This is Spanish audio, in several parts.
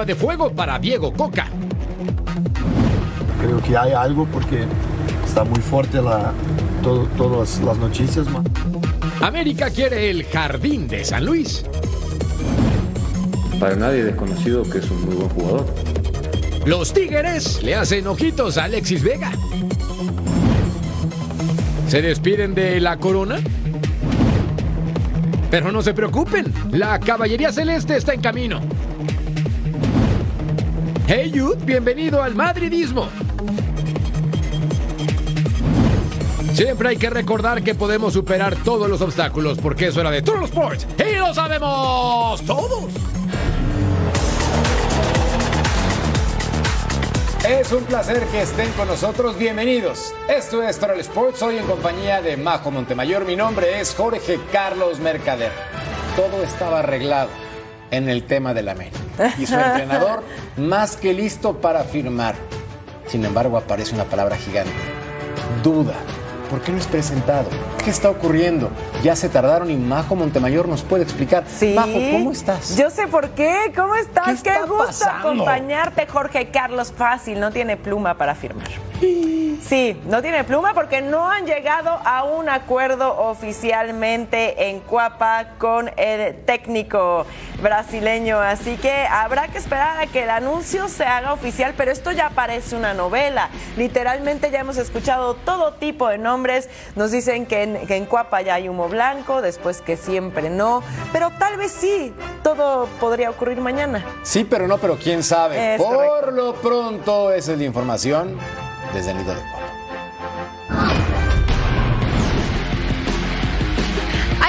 Prueba de fuego para Diego Coca. Creo que hay algo porque está muy fuerte la, todo- todas las noticias. ma. América quiere el jardín de San Luis. Para nadie es desconocido que es un muy buen jugador. Los Tigres le hacen ojitos a Alexis Vega. ¿Se despiden de la corona? Pero no se preocupen, la caballería celeste está en camino. Hey Jude, bienvenido al madridismo. Siempre hay que recordar que podemos superar todos los obstáculos porque es hora de Total Sports y lo sabemos todos. Es un placer que estén con nosotros. Bienvenidos. Esto es Total Sports. Hoy en compañía de Majo Montemayor. Mi nombre es Jorge Carlos Mercader. Todo estaba arreglado en el tema del América. Y su entrenador más que listo para firmar. Sin embargo, aparece una palabra gigante. Duda. ¿Por qué no es presentado? ¿Qué está ocurriendo? Ya se tardaron y Majo Montemayor nos puede explicar. Sí. Majo, ¿cómo estás? Yo sé por qué. ¿Cómo estás? ¿Qué está gusto pasando? acompañarte, Jorge Carlos. Fácil, no tiene pluma para firmar. Sí, no tiene pluma porque no han llegado a un acuerdo oficialmente en Cuapa con el técnico brasileño. Así que habrá que esperar a que el anuncio se haga oficial, pero esto ya parece una novela. Literalmente ya hemos escuchado todo tipo de nombres. Nos dicen que en, que en Cuapa ya hay humo blanco, después que siempre no, pero tal vez sí, todo podría ocurrir mañana. Sí, pero no, pero quién sabe. Es Por correcto. lo pronto, esa es la información desde el nido de Papa.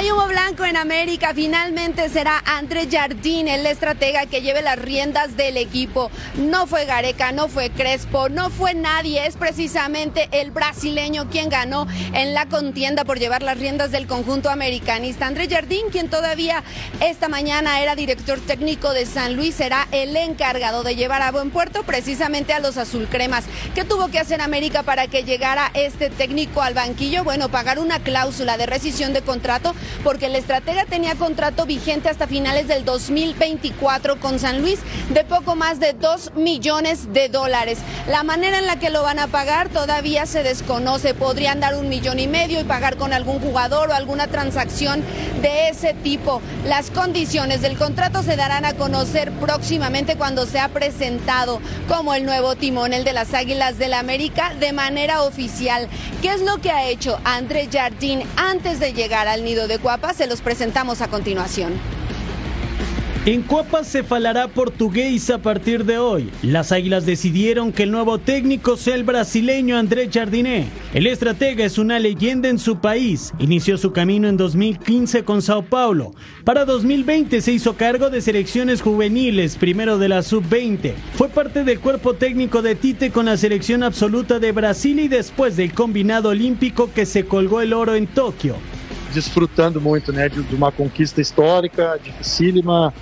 Hay humo blanco en América. Finalmente será André Jardín, el estratega que lleve las riendas del equipo. No fue Gareca, no fue Crespo, no fue nadie. Es precisamente el brasileño quien ganó en la contienda por llevar las riendas del conjunto americanista. André Jardín, quien todavía esta mañana era director técnico de San Luis, será el encargado de llevar a buen puerto precisamente a los azulcremas. ¿Qué tuvo que hacer América para que llegara este técnico al banquillo? Bueno, pagar una cláusula de rescisión de contrato porque el estratega tenía contrato vigente hasta finales del 2024 con San Luis de poco más de 2 millones de dólares. La manera en la que lo van a pagar todavía se desconoce. Podrían dar un millón y medio y pagar con algún jugador o alguna transacción de ese tipo. Las condiciones del contrato se darán a conocer próximamente cuando sea presentado como el nuevo timón, el de las Águilas del América, de manera oficial. ¿Qué es lo que ha hecho André Jardín antes de llegar al nido de Cuapa? Se los presentamos a continuación. En Cuapa se falará portugués a partir de hoy. Las Águilas decidieron que el nuevo técnico sea el brasileño André Jardiné. El estratega es una leyenda en su país. Inició su camino en 2015 con Sao Paulo. Para 2020 se hizo cargo de selecciones juveniles, primero de la sub-20. Fue parte del cuerpo técnico de Tite con la selección absoluta de Brasil y después del combinado olímpico que se colgó el oro en Tokio. Desfrutando muito né, de, de uma conquista histórica, dificílima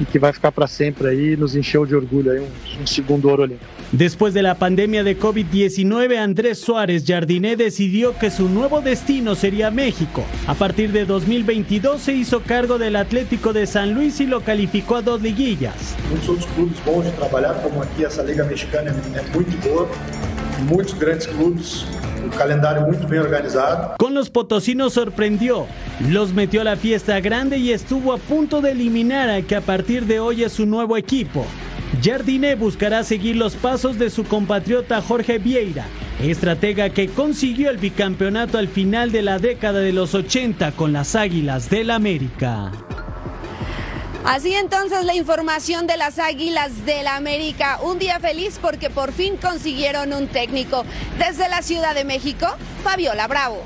e que vai ficar para sempre aí, nos encheu de orgulho aí um, um segundo ouro olímpico. Después de la pandemia de COVID-19, Andrés Suárez Jardiné decidió que su nuevo destino sería México. A partir de 2022 se hizo cargo del Atlético de San Luis y lo calificó a dos liguillas. muitos outros clubes bons de trabalhar, como aqui essa Liga Mexicana é é muito muitos grandes clubes, um calendário muito bem organizado. Con los potosinos sorprendió, los metió a la fiesta grande y estuvo a punto de eliminar al que a partir de hoy es su nuevo equipo. Jardiné buscará seguir los pasos de su compatriota Jorge Vieira, estratega que consiguió el bicampeonato al final de la década de los 80 con las Águilas del América. Así entonces la información de las Águilas del América. Un día feliz porque por fin consiguieron un técnico. Desde la Ciudad de México, Fabiola Bravo.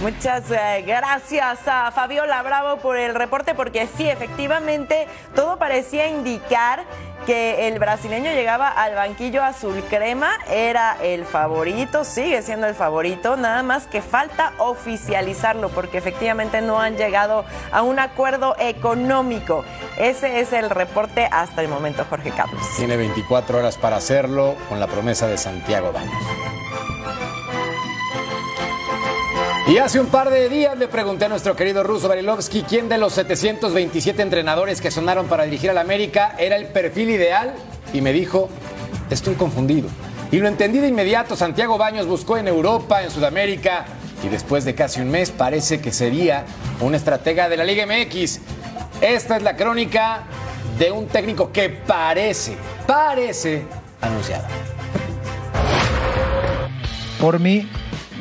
Muchas eh, gracias a Fabiola Bravo por el reporte, porque sí, efectivamente, todo parecía indicar que el brasileño llegaba al banquillo azul crema, era el favorito, sigue siendo el favorito, nada más que falta oficializarlo, porque efectivamente no han llegado a un acuerdo económico. Ese es el reporte hasta el momento, Jorge Carlos. Tiene 24 horas para hacerlo con la promesa de Santiago Baños. Y hace un par de días le pregunté a nuestro querido Ruso Barilovsky quién de los 727 entrenadores que sonaron para dirigir al América era el perfil ideal y me dijo, estoy confundido. Y lo entendí de inmediato, Santiago Baños buscó en Europa, en Sudamérica y después de casi un mes parece que sería un estratega de la Liga MX. Esta es la crónica de un técnico que parece, parece anunciado. Por mí,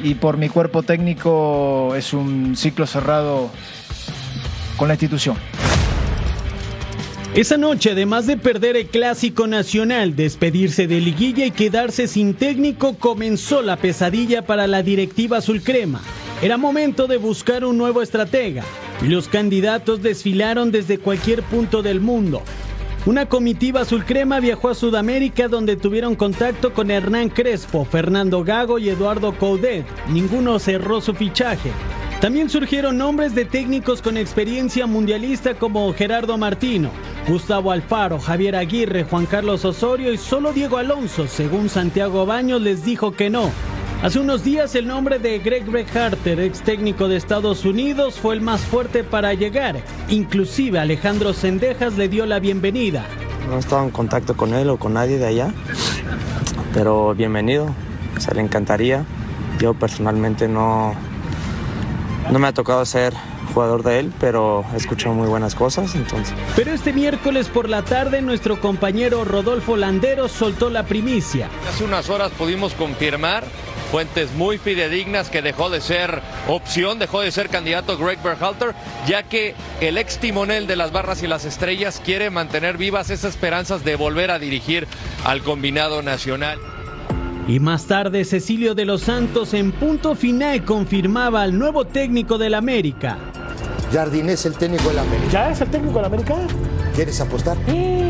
y por mi cuerpo técnico es un ciclo cerrado con la institución. Esa noche, además de perder el clásico nacional, despedirse de liguilla y quedarse sin técnico, comenzó la pesadilla para la directiva azul crema. Era momento de buscar un nuevo estratega. Los candidatos desfilaron desde cualquier punto del mundo. Una comitiva azul crema viajó a Sudamérica donde tuvieron contacto con Hernán Crespo, Fernando Gago y Eduardo Coudet. Ninguno cerró su fichaje. También surgieron nombres de técnicos con experiencia mundialista como Gerardo Martino, Gustavo Alfaro, Javier Aguirre, Juan Carlos Osorio y solo Diego Alonso, según Santiago Baños, les dijo que no. Hace unos días el nombre de Greg Breharter, ex técnico de Estados Unidos, fue el más fuerte para llegar. Inclusive Alejandro Sendejas le dio la bienvenida. No he estado en contacto con él o con nadie de allá, pero bienvenido, se le encantaría. Yo personalmente no, no me ha tocado ser jugador de él, pero he escuchado muy buenas cosas, entonces. Pero este miércoles por la tarde nuestro compañero Rodolfo Landeros soltó la primicia. Hace unas horas pudimos confirmar fuentes muy fidedignas que dejó de ser opción, dejó de ser candidato Greg Berhalter, ya que el ex timonel de las barras y las estrellas quiere mantener vivas esas esperanzas de volver a dirigir al combinado nacional. Y más tarde Cecilio de los Santos en punto final confirmaba al nuevo técnico del América. Jardín es el técnico del América. ¿Ya es el técnico del América? ¿Quieres apostar?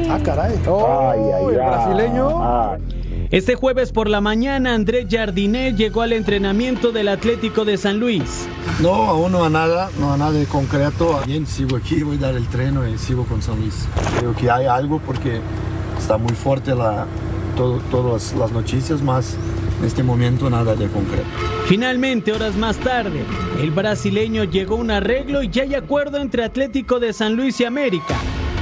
Ah, caray. Oh, ay, ay, el ay. Este jueves por la mañana Andrés Jardinet llegó al entrenamiento del Atlético de San Luis. No, aún no a nada, no a nada de concreto. Bien, sigo aquí, voy a dar el tren y sigo con San Luis. Creo que hay algo porque está muy fuerte la, todo, todas las noticias, más en este momento nada de concreto. Finalmente, horas más tarde, el brasileño llegó a un arreglo y ya hay acuerdo entre Atlético de San Luis y América.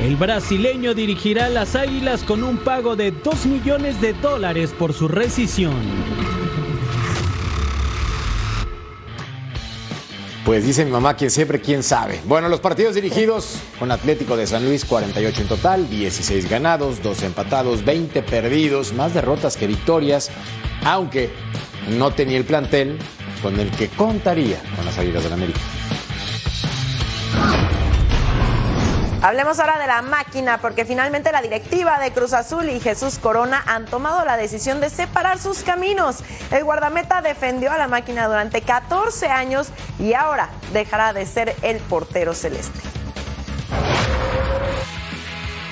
El brasileño dirigirá las Águilas con un pago de 2 millones de dólares por su rescisión. Pues dice mi mamá, quien siempre, quién sabe. Bueno, los partidos dirigidos con Atlético de San Luis, 48 en total, 16 ganados, 2 empatados, 20 perdidos, más derrotas que victorias, aunque no tenía el plantel con el que contaría con las Águilas del América. Hablemos ahora de la máquina, porque finalmente la directiva de Cruz Azul y Jesús Corona han tomado la decisión de separar sus caminos. El guardameta defendió a la máquina durante 14 años y ahora dejará de ser el portero celeste.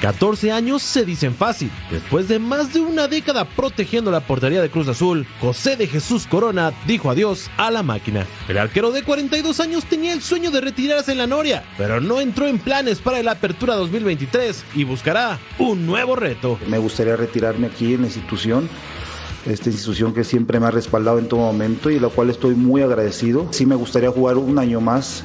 14 años se dicen fácil. Después de más de una década protegiendo la portería de Cruz Azul, José de Jesús Corona dijo adiós a la máquina. El arquero de 42 años tenía el sueño de retirarse en la Noria, pero no entró en planes para la apertura 2023 y buscará un nuevo reto. Me gustaría retirarme aquí en la institución esta institución que siempre me ha respaldado en todo momento y la cual estoy muy agradecido. Sí me gustaría jugar un año más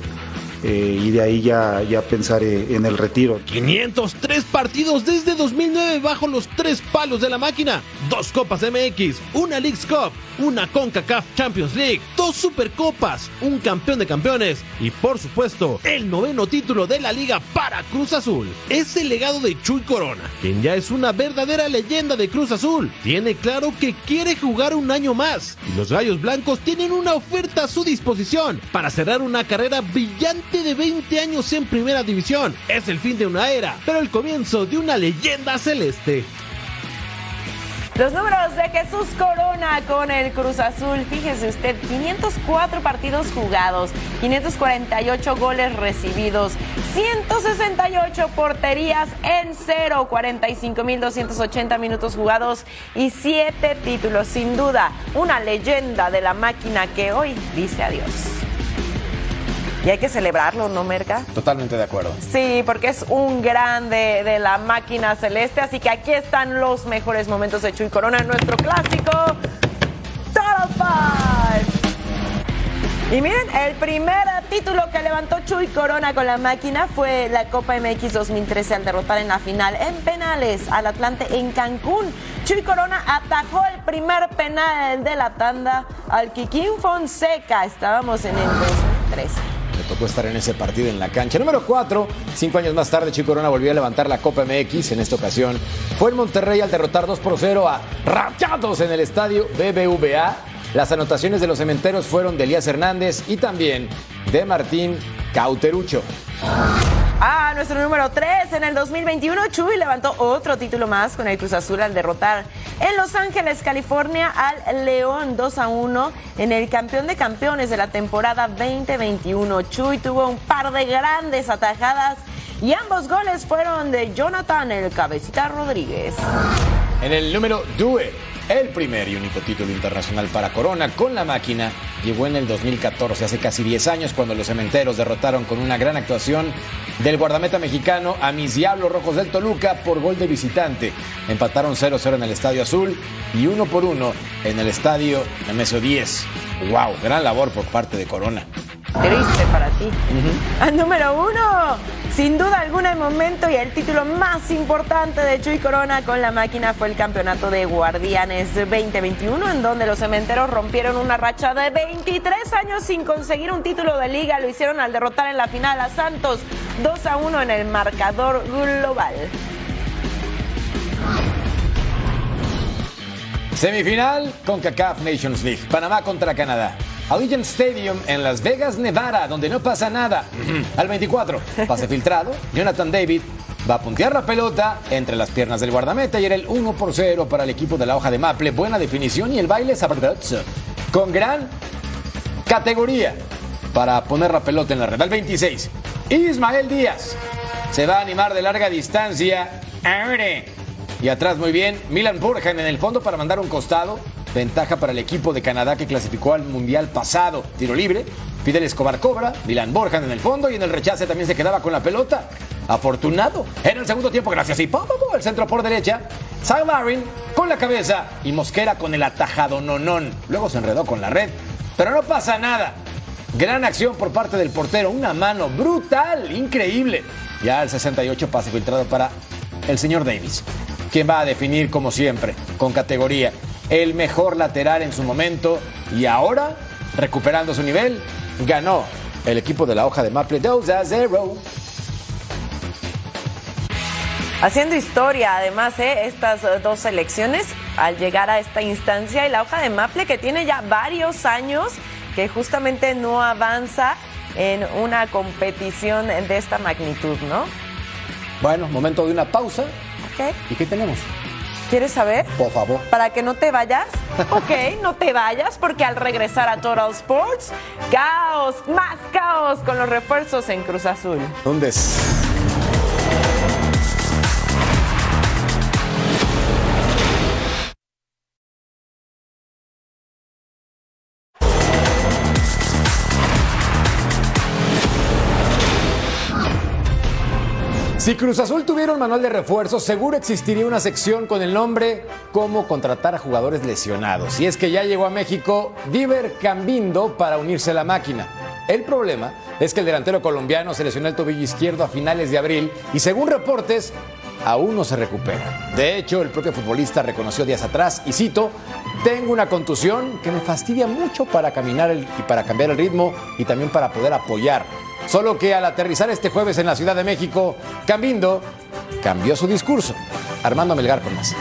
eh, y de ahí ya, ya pensaré en el retiro. 503 partidos desde 2009 bajo los tres palos de la máquina. Dos Copas MX, una Leagues Cup, una CONCACAF Champions League, dos Supercopas, un campeón de campeones y por supuesto el noveno título de la liga para Cruz Azul. Es el legado de Chuy Corona, quien ya es una verdadera leyenda de Cruz Azul. Tiene claro que quiere jugar un año más y los Gallos Blancos tienen una oferta a su disposición para cerrar una carrera brillante de 20 años en primera división. Es el fin de una era, pero el comienzo de una leyenda celeste. Los números de Jesús Corona con el Cruz Azul, fíjese usted, 504 partidos jugados, 548 goles recibidos, 168 porterías en cero, 45.280 minutos jugados y 7 títulos. Sin duda, una leyenda de la máquina que hoy dice adiós. Y hay que celebrarlo, ¿no, Merca? Totalmente de acuerdo. Sí, porque es un grande de la máquina celeste. Así que aquí están los mejores momentos de Chuy Corona en nuestro clásico Total Five. Y miren, el primer título que levantó Chuy Corona con la máquina fue la Copa MX 2013 al derrotar en la final en penales al Atlante en Cancún. Chuy Corona atajó el primer penal de la tanda al Kikín Fonseca. Estábamos en el 2013. Tocó estar en ese partido en la cancha. Número 4, cinco años más tarde, Chuy Corona volvió a levantar la Copa MX. En esta ocasión fue el Monterrey al derrotar 2 por 0 a Rayados en el estadio BBVA. Las anotaciones de los cementeros fueron de Elías Hernández y también de Martín Cauterucho. Ah, nuestro número 3 en el 2021, Chuy levantó otro título más con el Cruz Azul al derrotar en Los Ángeles, California, al León 2 a 1 en el campeón de campeones de la temporada 2021. Chuy tuvo un par de grandes atajadas y ambos goles fueron de Jonathan el Cabecita Rodríguez. En el número 2, el primer y único título internacional para Corona con la máquina llegó en el 2014, hace casi 10 años, cuando los cementeros derrotaron con una gran actuación del guardameta mexicano a mis Diablos Rojos del Toluca por gol de visitante. Empataron 0-0 en el Estadio Azul y 1 por 1 en el Estadio Nemesio 10. ¡Wow! Gran labor por parte de Corona. Triste para ti. Al número uno, sin duda alguna el momento y el título más importante de Chuy Corona con la máquina fue el campeonato de Guardianes 2021, en donde los cementeros rompieron una racha de 23 años sin conseguir un título de liga. Lo hicieron al derrotar en la final a Santos 2 a 1 en el marcador global. Semifinal con CACAF Nations League. Panamá contra Canadá. Allegiant Stadium en Las Vegas, Nevada, donde no pasa nada. Al 24, pase filtrado. Jonathan David va a puntear la pelota entre las piernas del guardameta y era el 1 por 0 para el equipo de la hoja de Maple. Buena definición y el baile sabroso. Con gran categoría para poner la pelota en la red. Al 26, Ismael Díaz se va a animar de larga distancia. ¡Abre! Y atrás muy bien, Milan Borjan en el fondo para mandar un costado. Ventaja para el equipo de Canadá que clasificó al Mundial pasado. Tiro libre. Fidel Escobar cobra. Milan Borjan en el fondo y en el rechace también se quedaba con la pelota. Afortunado. En el segundo tiempo, gracias. Y pum, el centro por derecha. Cy Larin con la cabeza y Mosquera con el atajado nonón. Luego se enredó con la red. Pero no pasa nada. Gran acción por parte del portero. Una mano brutal, increíble. Ya el 68 pase filtrado para el señor Davis. Quien va a definir, como siempre, con categoría, el mejor lateral en su momento. Y ahora, recuperando su nivel, ganó el equipo de la hoja de Maple 2 a 0. Haciendo historia, además, ¿eh? estas eh, dos selecciones al llegar a esta instancia y la hoja de Maple que tiene ya varios años que justamente no avanza en una competición de esta magnitud, ¿no? Bueno, momento de una pausa. Ok. ¿Y qué tenemos? ¿Quieres saber? Por favor. Para que no te vayas. Ok, no te vayas porque al regresar a Total Sports, caos, más caos con los refuerzos en Cruz Azul. ¿Dónde es? Si Cruz Azul tuviera un manual de refuerzos, seguro existiría una sección con el nombre Cómo contratar a jugadores lesionados. Y es que ya llegó a México Diver Cambindo para unirse a la máquina. El problema es que el delantero colombiano se lesionó el tobillo izquierdo a finales de abril y según reportes, aún no se recupera. De hecho, el propio futbolista reconoció días atrás, y cito, tengo una contusión que me fastidia mucho para caminar y para cambiar el ritmo y también para poder apoyar. Solo que al aterrizar este jueves en la Ciudad de México, Cambindo cambió su discurso. Armando Melgar con más.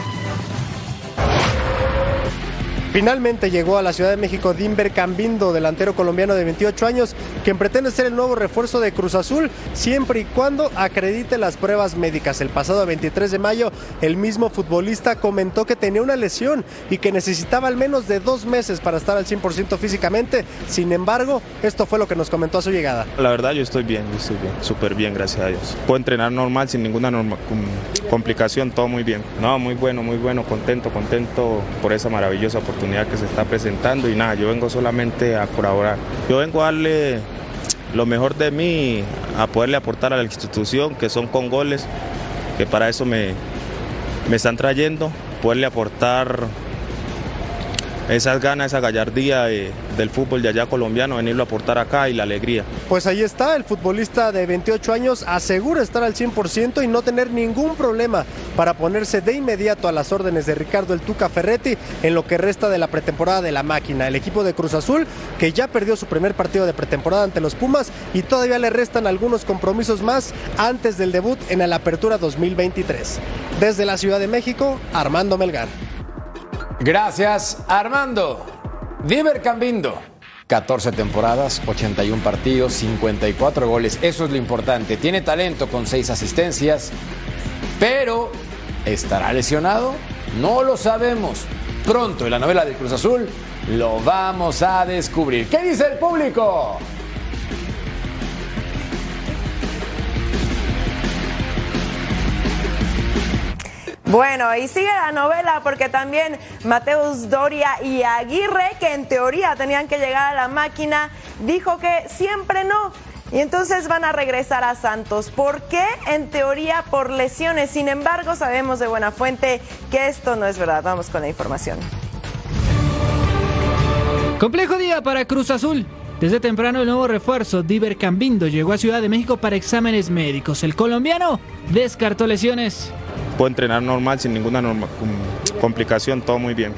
Finalmente llegó a la Ciudad de México Dimber Cambindo, delantero colombiano de 28 años, quien pretende ser el nuevo refuerzo de Cruz Azul, siempre y cuando acredite las pruebas médicas. El pasado 23 de mayo, el mismo futbolista comentó que tenía una lesión y que necesitaba al menos de dos meses para estar al 100% físicamente. Sin embargo, esto fue lo que nos comentó a su llegada. La verdad yo estoy bien, yo estoy bien, súper bien, gracias a Dios. Puedo entrenar normal sin ninguna complicación, todo muy bien. No, muy bueno, muy bueno, contento, contento por esa maravillosa oportunidad que se está presentando y nada, yo vengo solamente a colaborar. Yo vengo a darle lo mejor de mí, a poderle aportar a la institución, que son con goles, que para eso me, me están trayendo, poderle aportar esas ganas, esa gallardía de- del fútbol de allá colombiano, venirlo a aportar acá y la alegría. Pues ahí está, el futbolista de 28 años asegura estar al 100% y no tener ningún problema para ponerse de inmediato a las órdenes de Ricardo El Tuca Ferretti en lo que resta de la pretemporada de la máquina. El equipo de Cruz Azul que ya perdió su primer partido de pretemporada ante los Pumas y todavía le restan algunos compromisos más antes del debut en la Apertura 2023. Desde la Ciudad de México, Armando Melgar. Gracias, Armando. Diver Cambindo. 14 temporadas, 81 partidos, 54 goles. Eso es lo importante. Tiene talento con 6 asistencias, pero ¿estará lesionado? No lo sabemos. Pronto en la novela del Cruz Azul lo vamos a descubrir. ¿Qué dice el público? Bueno, y sigue la novela porque también Mateus Doria y Aguirre, que en teoría tenían que llegar a la máquina, dijo que siempre no. Y entonces van a regresar a Santos. ¿Por qué? En teoría por lesiones. Sin embargo, sabemos de buena fuente que esto no es verdad. Vamos con la información. Complejo día para Cruz Azul. Desde temprano el nuevo refuerzo, Diver Cambindo, llegó a Ciudad de México para exámenes médicos. El colombiano descartó lesiones. Puedo entrenar normal, sin ninguna norma- com- complicación, todo muy bien.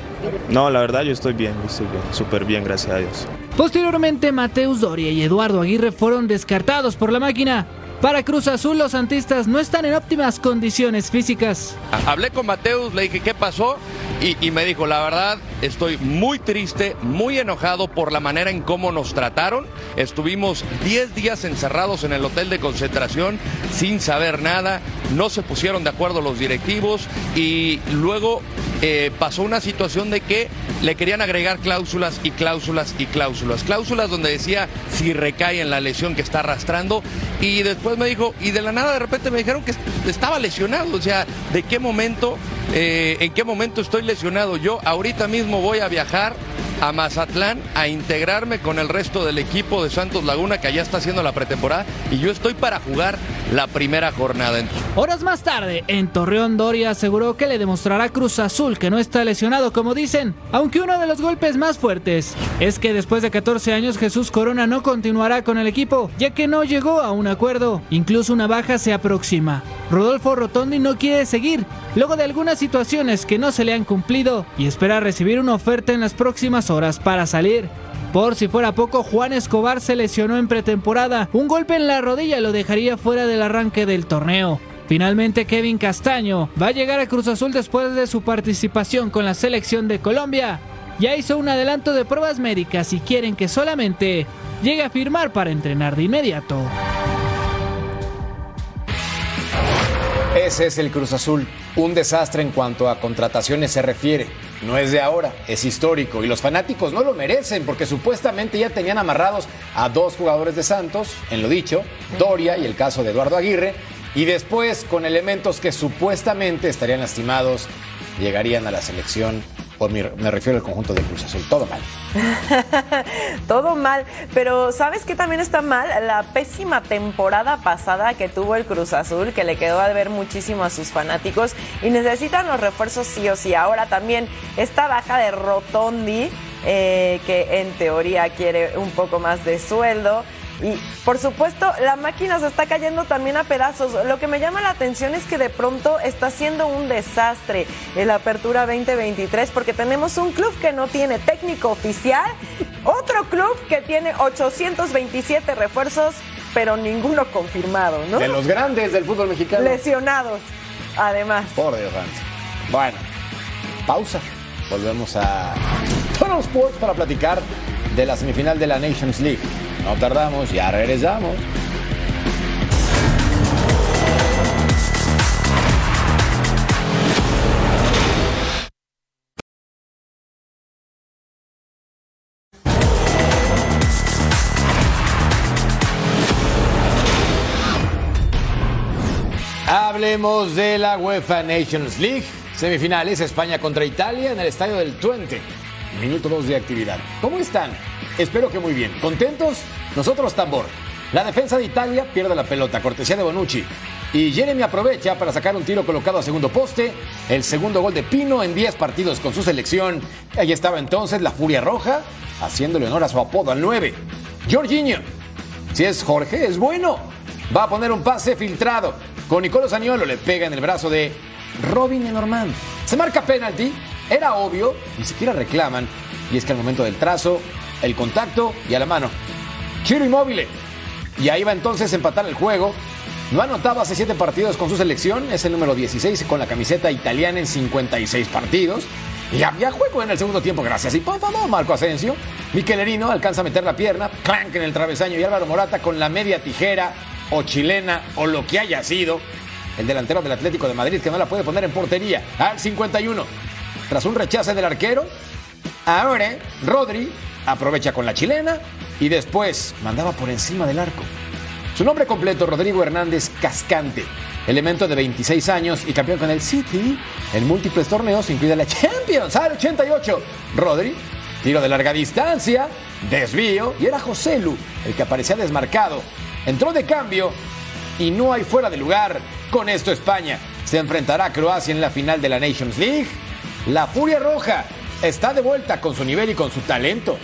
No, la verdad yo estoy bien, yo estoy bien, súper bien, gracias a Dios. Posteriormente, Mateus Doria y Eduardo Aguirre fueron descartados por la máquina. Para Cruz Azul, los santistas no están en óptimas condiciones físicas. Hablé con Mateus, le dije qué pasó y, y me dijo, la verdad, estoy muy triste, muy enojado por la manera en cómo nos trataron. Estuvimos 10 días encerrados en el hotel de concentración sin saber nada, no se pusieron de acuerdo los directivos y luego eh, pasó una situación de que le querían agregar cláusulas y cláusulas y cláusulas. Cláusulas donde decía si recae en la lesión que está arrastrando y después me dijo, y de la nada de repente me dijeron que estaba lesionado. O sea, ¿de qué momento, eh, en qué momento estoy lesionado? Yo ahorita mismo voy a viajar a Mazatlán a integrarme con el resto del equipo de Santos Laguna que allá está haciendo la pretemporada y yo estoy para jugar la primera jornada. Horas más tarde, en Torreón, Doria aseguró que le demostrará Cruz Azul que no está lesionado, como dicen, aunque uno de los golpes más fuertes es que después de 14 años Jesús Corona no continuará con el equipo, ya que no llegó a un acuerdo, incluso una baja se aproxima. Rodolfo Rotondi no quiere seguir, luego de algunas situaciones que no se le han cumplido, y espera recibir una oferta en las próximas horas para salir. Por si fuera poco, Juan Escobar se lesionó en pretemporada. Un golpe en la rodilla lo dejaría fuera del arranque del torneo. Finalmente Kevin Castaño va a llegar a Cruz Azul después de su participación con la selección de Colombia. Ya hizo un adelanto de pruebas médicas y quieren que solamente llegue a firmar para entrenar de inmediato. Ese es el Cruz Azul, un desastre en cuanto a contrataciones se refiere. No es de ahora, es histórico y los fanáticos no lo merecen porque supuestamente ya tenían amarrados a dos jugadores de Santos, en lo dicho, Doria y el caso de Eduardo Aguirre, y después con elementos que supuestamente estarían lastimados, llegarían a la selección. Por mi- me refiero al conjunto de Cruz Azul, todo mal. Todo mal, pero ¿sabes qué también está mal? La pésima temporada pasada que tuvo el Cruz Azul, que le quedó a ver muchísimo a sus fanáticos y necesitan los refuerzos sí o sí. Ahora también esta baja de Rotondi, eh, que en teoría quiere un poco más de sueldo. Y por supuesto, la máquina se está cayendo también a pedazos. Lo que me llama la atención es que de pronto está siendo un desastre en la apertura 2023 porque tenemos un club que no tiene técnico oficial, otro club que tiene 827 refuerzos, pero ninguno confirmado, ¿no? De los grandes del fútbol mexicano. Lesionados, además. Por Dios. Bueno, pausa. Volvemos a Total Sports para platicar de la semifinal de la Nations League. No tardamos, ya regresamos. Hablemos de la UEFA Nations League. Semifinales España contra Italia en el estadio del Twente. Minuto 2 de actividad. ¿Cómo están? Espero que muy bien. ¿Contentos? Nosotros tambor. La defensa de Italia pierde la pelota, cortesía de Bonucci. Y Jeremy aprovecha para sacar un tiro colocado a segundo poste. El segundo gol de Pino en 10 partidos con su selección. Ahí estaba entonces la Furia Roja, haciéndole honor a su apodo al 9. Jorginho. Si es Jorge, es bueno. Va a poner un pase filtrado. Con Nicolo Saniolo le pega en el brazo de Robin Lenormand. Se marca penalti. Era obvio, ni siquiera reclaman. Y es que al momento del trazo, el contacto y a la mano. Chiro Inmóvil. Y ahí va entonces a empatar el juego. No anotaba hace 7 partidos con su selección, es el número 16 con la camiseta italiana en 56 partidos. Y había juego en el segundo tiempo, gracias. Y por favor, Marco Asensio. Miquelerino alcanza a meter la pierna, clank en el travesaño y Álvaro Morata con la media tijera o chilena o lo que haya sido. El delantero del Atlético de Madrid que no la puede poner en portería al 51. Tras un rechace del arquero, ahora Rodri aprovecha con la chilena y después mandaba por encima del arco. Su nombre completo, Rodrigo Hernández Cascante, elemento de 26 años y campeón con el City en múltiples torneos, incluida la Champions al 88. Rodri, tiro de larga distancia, desvío y era José Lu el que aparecía desmarcado. Entró de cambio y no hay fuera de lugar. Con esto España se enfrentará a Croacia en la final de la Nations League. La Furia Roja está de vuelta con su nivel y con su talento.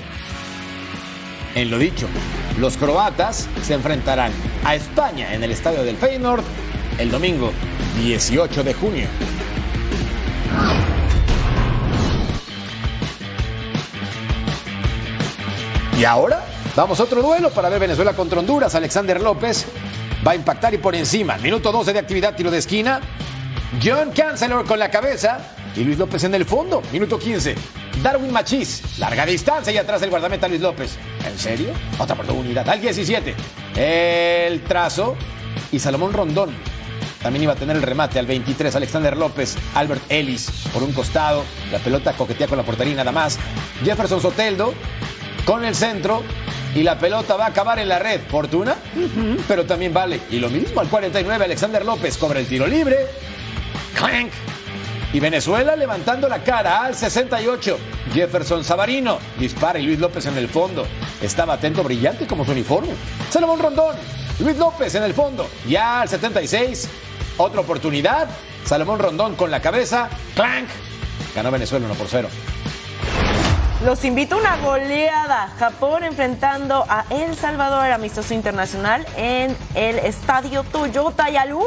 En lo dicho, los croatas se enfrentarán a España en el estadio del Feyenoord el domingo 18 de junio. Y ahora vamos a otro duelo para ver Venezuela contra Honduras. Alexander López va a impactar y por encima. Minuto 12 de actividad, tiro de esquina. John Chancellor con la cabeza y Luis López en el fondo. Minuto 15. Darwin Machís, larga distancia y atrás el guardameta Luis López. ¿En serio? Otra oportunidad. Al 17. El trazo y Salomón Rondón. También iba a tener el remate al 23. Alexander López, Albert Ellis por un costado. La pelota coquetea con la portería nada más. Jefferson Soteldo con el centro. Y la pelota va a acabar en la red. Fortuna, pero también vale. Y lo mismo al 49. Alexander López cobra el tiro libre. Clank. Y Venezuela levantando la cara al 68. Jefferson Savarino dispara y Luis López en el fondo. Estaba atento, brillante como su uniforme. Salomón Rondón. Luis López en el fondo. Ya al 76. Otra oportunidad. Salomón Rondón con la cabeza. Clank. Ganó Venezuela 1 por 0. Los invito a una goleada. Japón enfrentando a El Salvador, amistoso internacional, en el estadio Toyota. Y al 1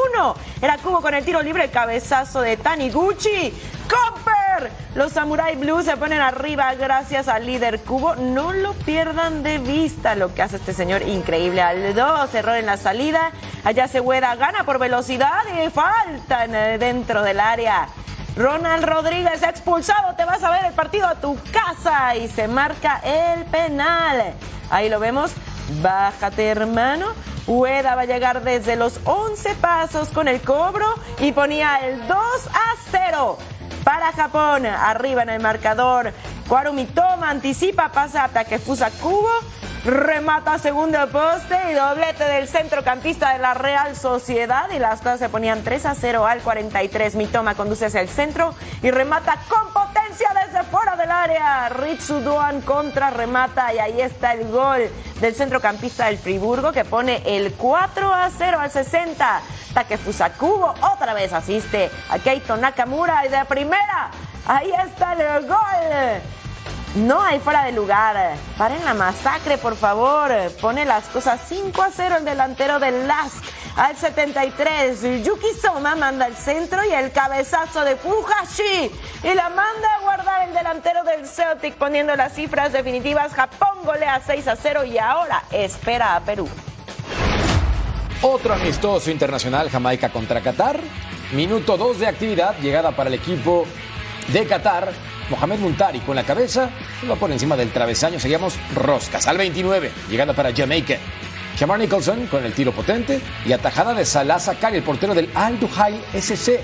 era Cubo con el tiro libre, cabezazo de Taniguchi. ¡Comper! Los Samurai Blues se ponen arriba gracias al líder Cubo. No lo pierdan de vista lo que hace este señor increíble. Al 2, error en la salida. Allá se gana por velocidad y falta en- dentro del área. Ronald Rodríguez expulsado, te vas a ver el partido a tu casa y se marca el penal. Ahí lo vemos, bájate hermano. Ueda va a llegar desde los 11 pasos con el cobro y ponía el 2 a 0 para Japón. Arriba en el marcador, Cuarumi toma, anticipa, pasa a Takefusa Kubo. Remata segundo poste y doblete del centrocampista de la Real Sociedad y las cosas se ponían 3 a 0 al 43. Mitoma conduce hacia el centro y remata con potencia desde fuera del área. Ritsu Duan contra remata y ahí está el gol del centrocampista del Friburgo que pone el 4 a 0 al 60. Takefusa Kubo otra vez asiste a Keito Nakamura y de primera. Ahí está el gol. No hay fuera de lugar. Paren la masacre, por favor. Pone las cosas 5 a 0 el delantero del LASK. Al 73, Yuki Soma manda el centro y el cabezazo de Fuhashi. Y la manda a guardar el delantero del Celtic poniendo las cifras definitivas. Japón golea 6 a 0 y ahora espera a Perú. Otro amistoso internacional, Jamaica contra Qatar. Minuto 2 de actividad, llegada para el equipo de Qatar. Mohamed Muntari con la cabeza, va por encima del travesaño, seguíamos roscas. Al 29, llegada para Jamaica. Shamar Nicholson con el tiro potente y atajada de Salah Zakari, el portero del Al Duhail SC.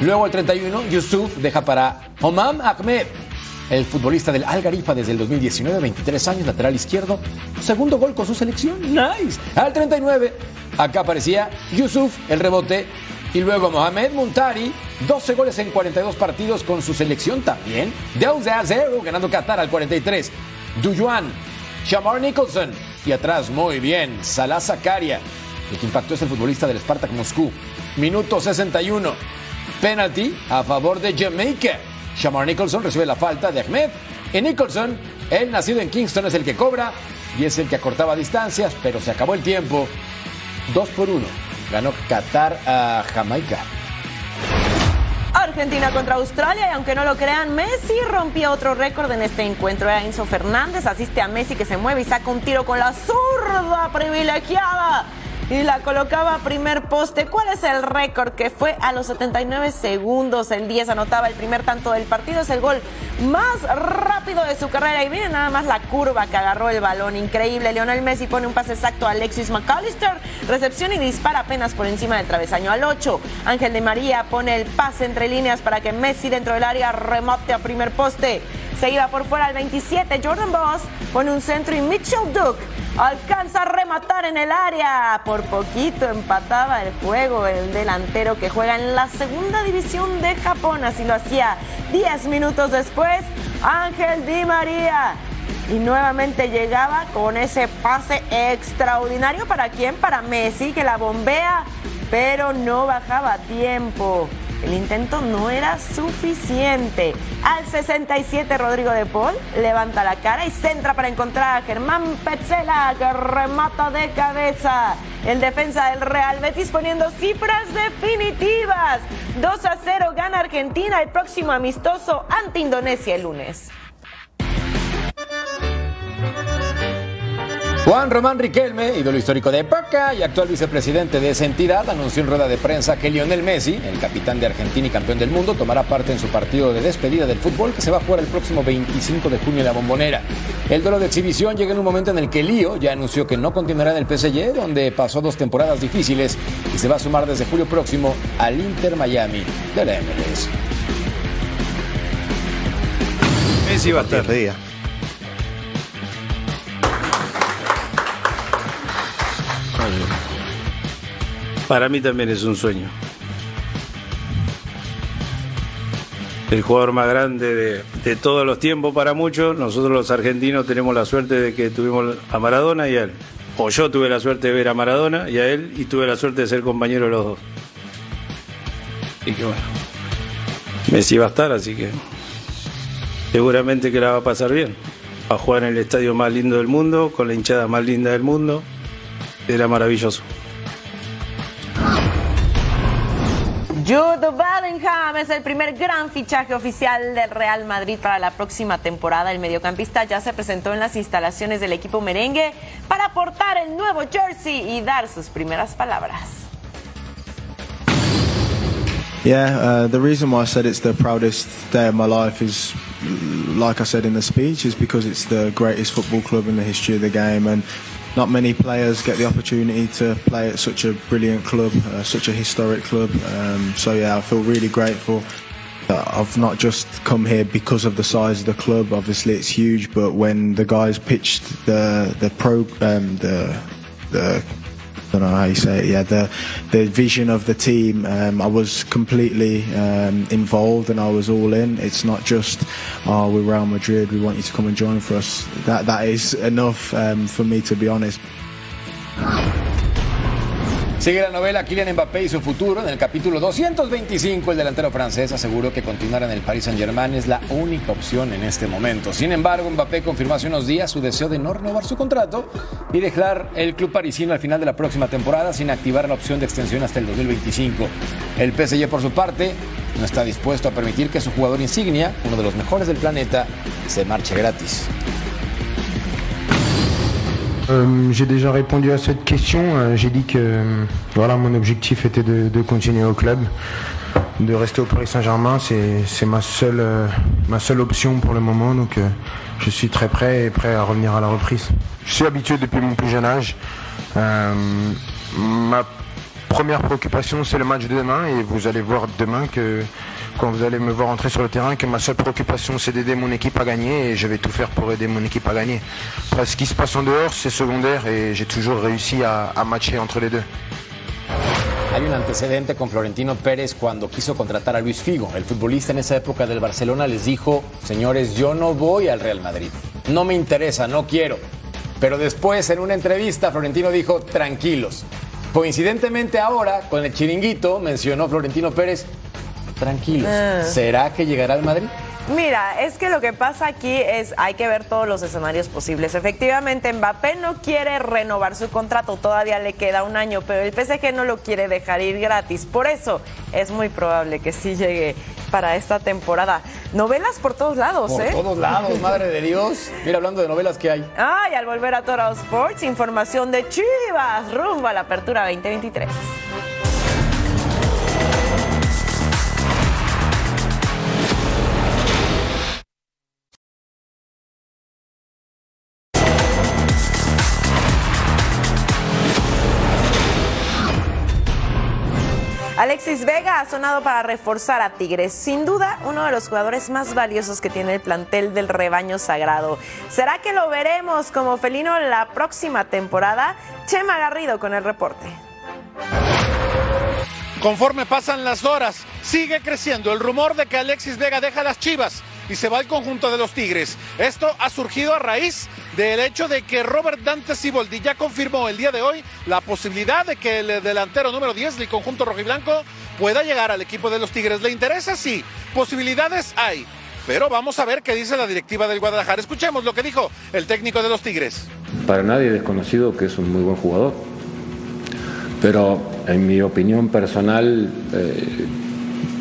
Luego al 31, Yusuf deja para Homam Ahmed, el futbolista del Al Garifa desde el 2019, 23 años, lateral izquierdo. Segundo gol con su selección, nice. Al 39, acá aparecía Yusuf, el rebote. Y luego Mohamed Muntari, 12 goles en 42 partidos con su selección también. 2 a 0, ganando Qatar al 43. Duyuan, Shamar Nicholson. Y atrás, muy bien, Salah Zakaria. El que impactó es el futbolista del Spartak Moscú. Minuto 61. Penalty a favor de Jamaica. Shamar Nicholson recibe la falta de Ahmed. Y Nicholson, el nacido en Kingston, es el que cobra y es el que acortaba distancias, pero se acabó el tiempo. 2 por 1. Ganó Qatar a Jamaica. Argentina contra Australia y aunque no lo crean, Messi rompió otro récord en este encuentro. Era Enzo Fernández, asiste a Messi que se mueve y saca un tiro con la zurda privilegiada y la colocaba a primer poste. ¿Cuál es el récord? Que fue a los 79 segundos. El 10 anotaba el primer tanto del partido. Es el gol más rápido de su carrera. Y miren nada más la curva que agarró el balón. Increíble. Lionel Messi pone un pase exacto a Alexis McAllister. Recepción y dispara apenas por encima del travesaño al 8. Ángel de María pone el pase entre líneas para que Messi dentro del área remate a primer poste. Se iba por fuera al 27. Jordan Boss pone un centro y Mitchell Duke alcanza a rematar en el área. Por poquito empataba el juego el delantero que juega en la segunda división de Japón. Así lo hacía 10 minutos después. Ángel Di María. Y nuevamente llegaba con ese pase extraordinario. ¿Para quién? Para Messi, que la bombea, pero no bajaba tiempo. El intento no era suficiente. Al 67 Rodrigo de Paul levanta la cara y centra para encontrar a Germán Petzela que remata de cabeza. El defensa del Real Betis poniendo cifras definitivas. 2 a 0 gana Argentina el próximo amistoso ante Indonesia el lunes. Juan Román Riquelme, ídolo histórico de Boca y actual vicepresidente de esa entidad, anunció en rueda de prensa que Lionel Messi, el capitán de Argentina y campeón del mundo, tomará parte en su partido de despedida del fútbol que se va a jugar el próximo 25 de junio en la Bombonera. El duelo de exhibición llega en un momento en el que Lío ya anunció que no continuará en el PSG, donde pasó dos temporadas difíciles y se va a sumar desde julio próximo al Inter Miami de la MLS. Messi va a estar Para mí también es un sueño. El jugador más grande de, todos los tiempos para muchos. Nosotros los argentinos tenemos la suerte de que tuvimos a Maradona y a él. O yo tuve la suerte de ver a Maradona y a él y tuve la suerte de ser compañero de los dos. Y que bueno, Messi va a estar, así que seguramente que la va a pasar bien. A jugar en el estadio más lindo del mundo, con la hinchada más linda del mundo. Era maravilloso. Jude Bellingham es el primer gran fichaje oficial del Real Madrid para la próxima temporada. El mediocampista ya se presentó en las instalaciones del equipo merengue para portar el nuevo jersey y dar sus primeras palabras. Yeah, uh, the reason why I said it's the proudest day of my life is, like I said in the speech, is because it's the greatest football club in the history of the game, and not many players get the opportunity to play at such a brilliant club, uh, such a historic club. Um, so yeah, I feel really grateful. I've not just come here because of the size of the club. Obviously, it's huge, but when the guys pitched the the pro um, the the don't know how you say it. Yeah, the the vision of the team. Um, I was completely um, involved and I was all in. It's not just, oh, we're Real Madrid. We want you to come and join for us. That that is enough um, for me to be honest. Sigue la novela Kylian Mbappé y su futuro. En el capítulo 225, el delantero francés aseguró que continuar en el Paris Saint-Germain es la única opción en este momento. Sin embargo, Mbappé confirmó hace unos días su deseo de no renovar su contrato y dejar el club parisino al final de la próxima temporada sin activar la opción de extensión hasta el 2025. El PSG, por su parte, no está dispuesto a permitir que su jugador insignia, uno de los mejores del planeta, se marche gratis. Euh, J'ai déjà répondu à cette question. Euh, J'ai dit que euh, voilà, mon objectif était de, continuer au club, de rester au Paris Saint-Germain. C'est ma seule ma seule option pour le moment. Donc je suis très prêt et prêt à revenir à la reprise. Je suis habitué depuis mon plus jeune âge. Ma première préoccupation c'est le match de demain et vous allez voir demain que quand vous allez me voir entrer sur le terrain que ma seule préoccupation c'est d'aider mon équipe à gagner et je vais tout faire pour aider mon équipe à gagner. Après, ce qui se passe en dehors c'est secondaire et j'ai toujours réussi à, à matcher entre les deux. Hay un antecedente con Florentino Pérez cuando quiso contratar a Luis Figo. El futbolista en esa época del Barcelona les dijo, señores, yo no voy al Real Madrid. No me interesa, no quiero. Pero después, en una entrevista, Florentino dijo, tranquilos, Coincidentemente ahora, con el chiringuito, mencionó Florentino Pérez, tranquilos, Ah. ¿será que llegará al Madrid? Mira, es que lo que pasa aquí es hay que ver todos los escenarios posibles. Efectivamente, Mbappé no quiere renovar su contrato, todavía le queda un año, pero el PSG no lo quiere dejar ir gratis. Por eso es muy probable que sí llegue para esta temporada. Novelas por todos lados, Por ¿eh? todos lados, madre de Dios. Mira, hablando de novelas que hay. Ay, al volver a Toro Sports, información de Chivas rumbo a la apertura 2023. Alexis Vega ha sonado para reforzar a Tigres. Sin duda, uno de los jugadores más valiosos que tiene el plantel del rebaño sagrado. ¿Será que lo veremos como felino la próxima temporada? Chema Garrido con el reporte. Conforme pasan las horas, sigue creciendo el rumor de que Alexis Vega deja las Chivas y se va al conjunto de los Tigres. Esto ha surgido a raíz del hecho de que Robert Dante Siboldi ya confirmó el día de hoy la posibilidad de que el delantero número 10 del conjunto rojiblanco pueda llegar al equipo de los Tigres. ¿Le interesa? Sí. Posibilidades hay. Pero vamos a ver qué dice la directiva del Guadalajara. Escuchemos lo que dijo el técnico de los Tigres. Para nadie es desconocido que es un muy buen jugador. Pero en mi opinión personal, eh,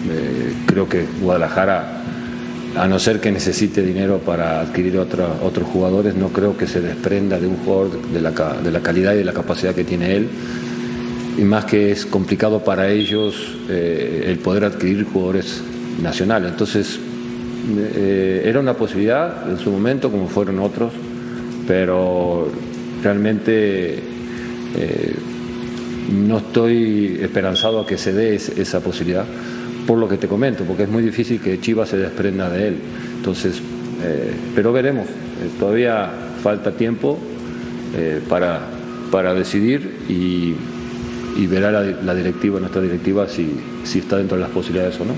eh, creo que Guadalajara, a no ser que necesite dinero para adquirir otros jugadores, no creo que se desprenda de un jugador de la, calidad y de la capacidad que tiene él. Y más que es complicado para ellos eh, el poder adquirir jugadores nacionales. Entonces, eh, era una posibilidad en su momento, como fueron otros, pero realmente eh, no estoy esperanzado a que se dé es- esa posibilidad, por lo que te comento, porque es muy difícil que Chivas se desprenda de él. Entonces, eh, pero veremos, Eh, todavía falta tiempo eh, para, para decidir y, verá la, la directiva, nuestra directiva, si, si está dentro de las posibilidades o no.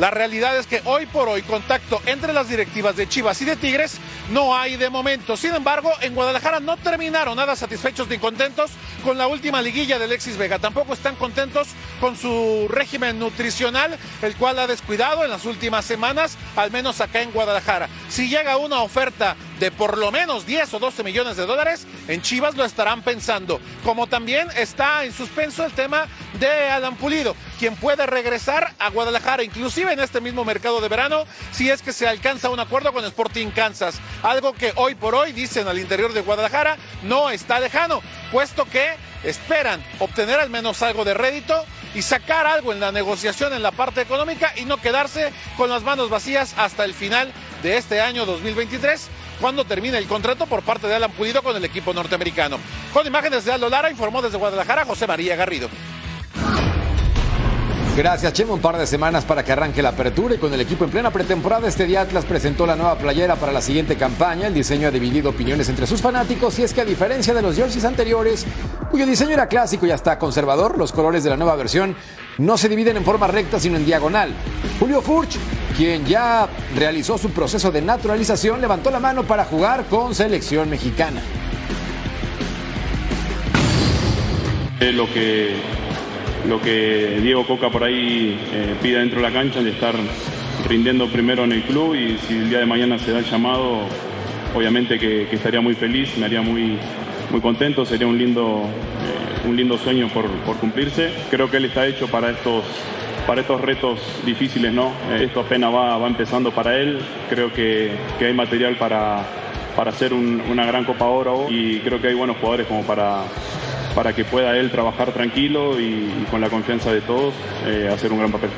La realidad es que hoy por hoy contacto entre las directivas de Chivas y de Tigres no hay de momento. Sin embargo, en Guadalajara no terminaron nada satisfechos ni contentos con la última liguilla de Alexis Vega. Tampoco están contentos con su régimen nutricional, el cual ha descuidado en las últimas semanas, al menos acá en Guadalajara. Si llega una oferta de por lo menos 10 o 12 millones de dólares, en Chivas lo estarán pensando. Como también está en suspenso el tema de Alan Pulido, quien puede regresar a Guadalajara, inclusive en este mismo mercado de verano, si es que se alcanza un acuerdo con Sporting Kansas. Algo que hoy por hoy, dicen al interior de Guadalajara, no está lejano, puesto que esperan obtener al menos algo de rédito y sacar algo en la negociación en la parte económica y no quedarse con las manos vacías hasta el final de este año 2023 cuando termine el contrato por parte de Alan Pulido con el equipo norteamericano. Con imágenes de Aldo Lara, informó desde Guadalajara José María Garrido. Gracias, Chema. Un par de semanas para que arranque la apertura y con el equipo en plena pretemporada, este día Atlas presentó la nueva playera para la siguiente campaña. El diseño ha dividido opiniones entre sus fanáticos y es que a diferencia de los jerseys anteriores, cuyo diseño era clásico y hasta conservador, los colores de la nueva versión no se dividen en forma recta sino en diagonal. Julio Furch, quien ya realizó su proceso de naturalización, levantó la mano para jugar con selección mexicana. Eh, lo que lo que Diego Coca por ahí eh, pide dentro de la cancha de estar rindiendo primero en el club y si el día de mañana se da el llamado obviamente que, estaría muy feliz me haría muy muy contento sería un lindo eh, un lindo sueño por, por cumplirse. Creo que él está hecho para estos para estos retos difíciles no Eh, esto apenas va, va empezando para él. Creo que, que hay material para para hacer un- una gran Copa Oro y creo que hay buenos jugadores como para para que pueda él trabajar tranquilo y, con la confianza de todos eh, hacer un gran papel.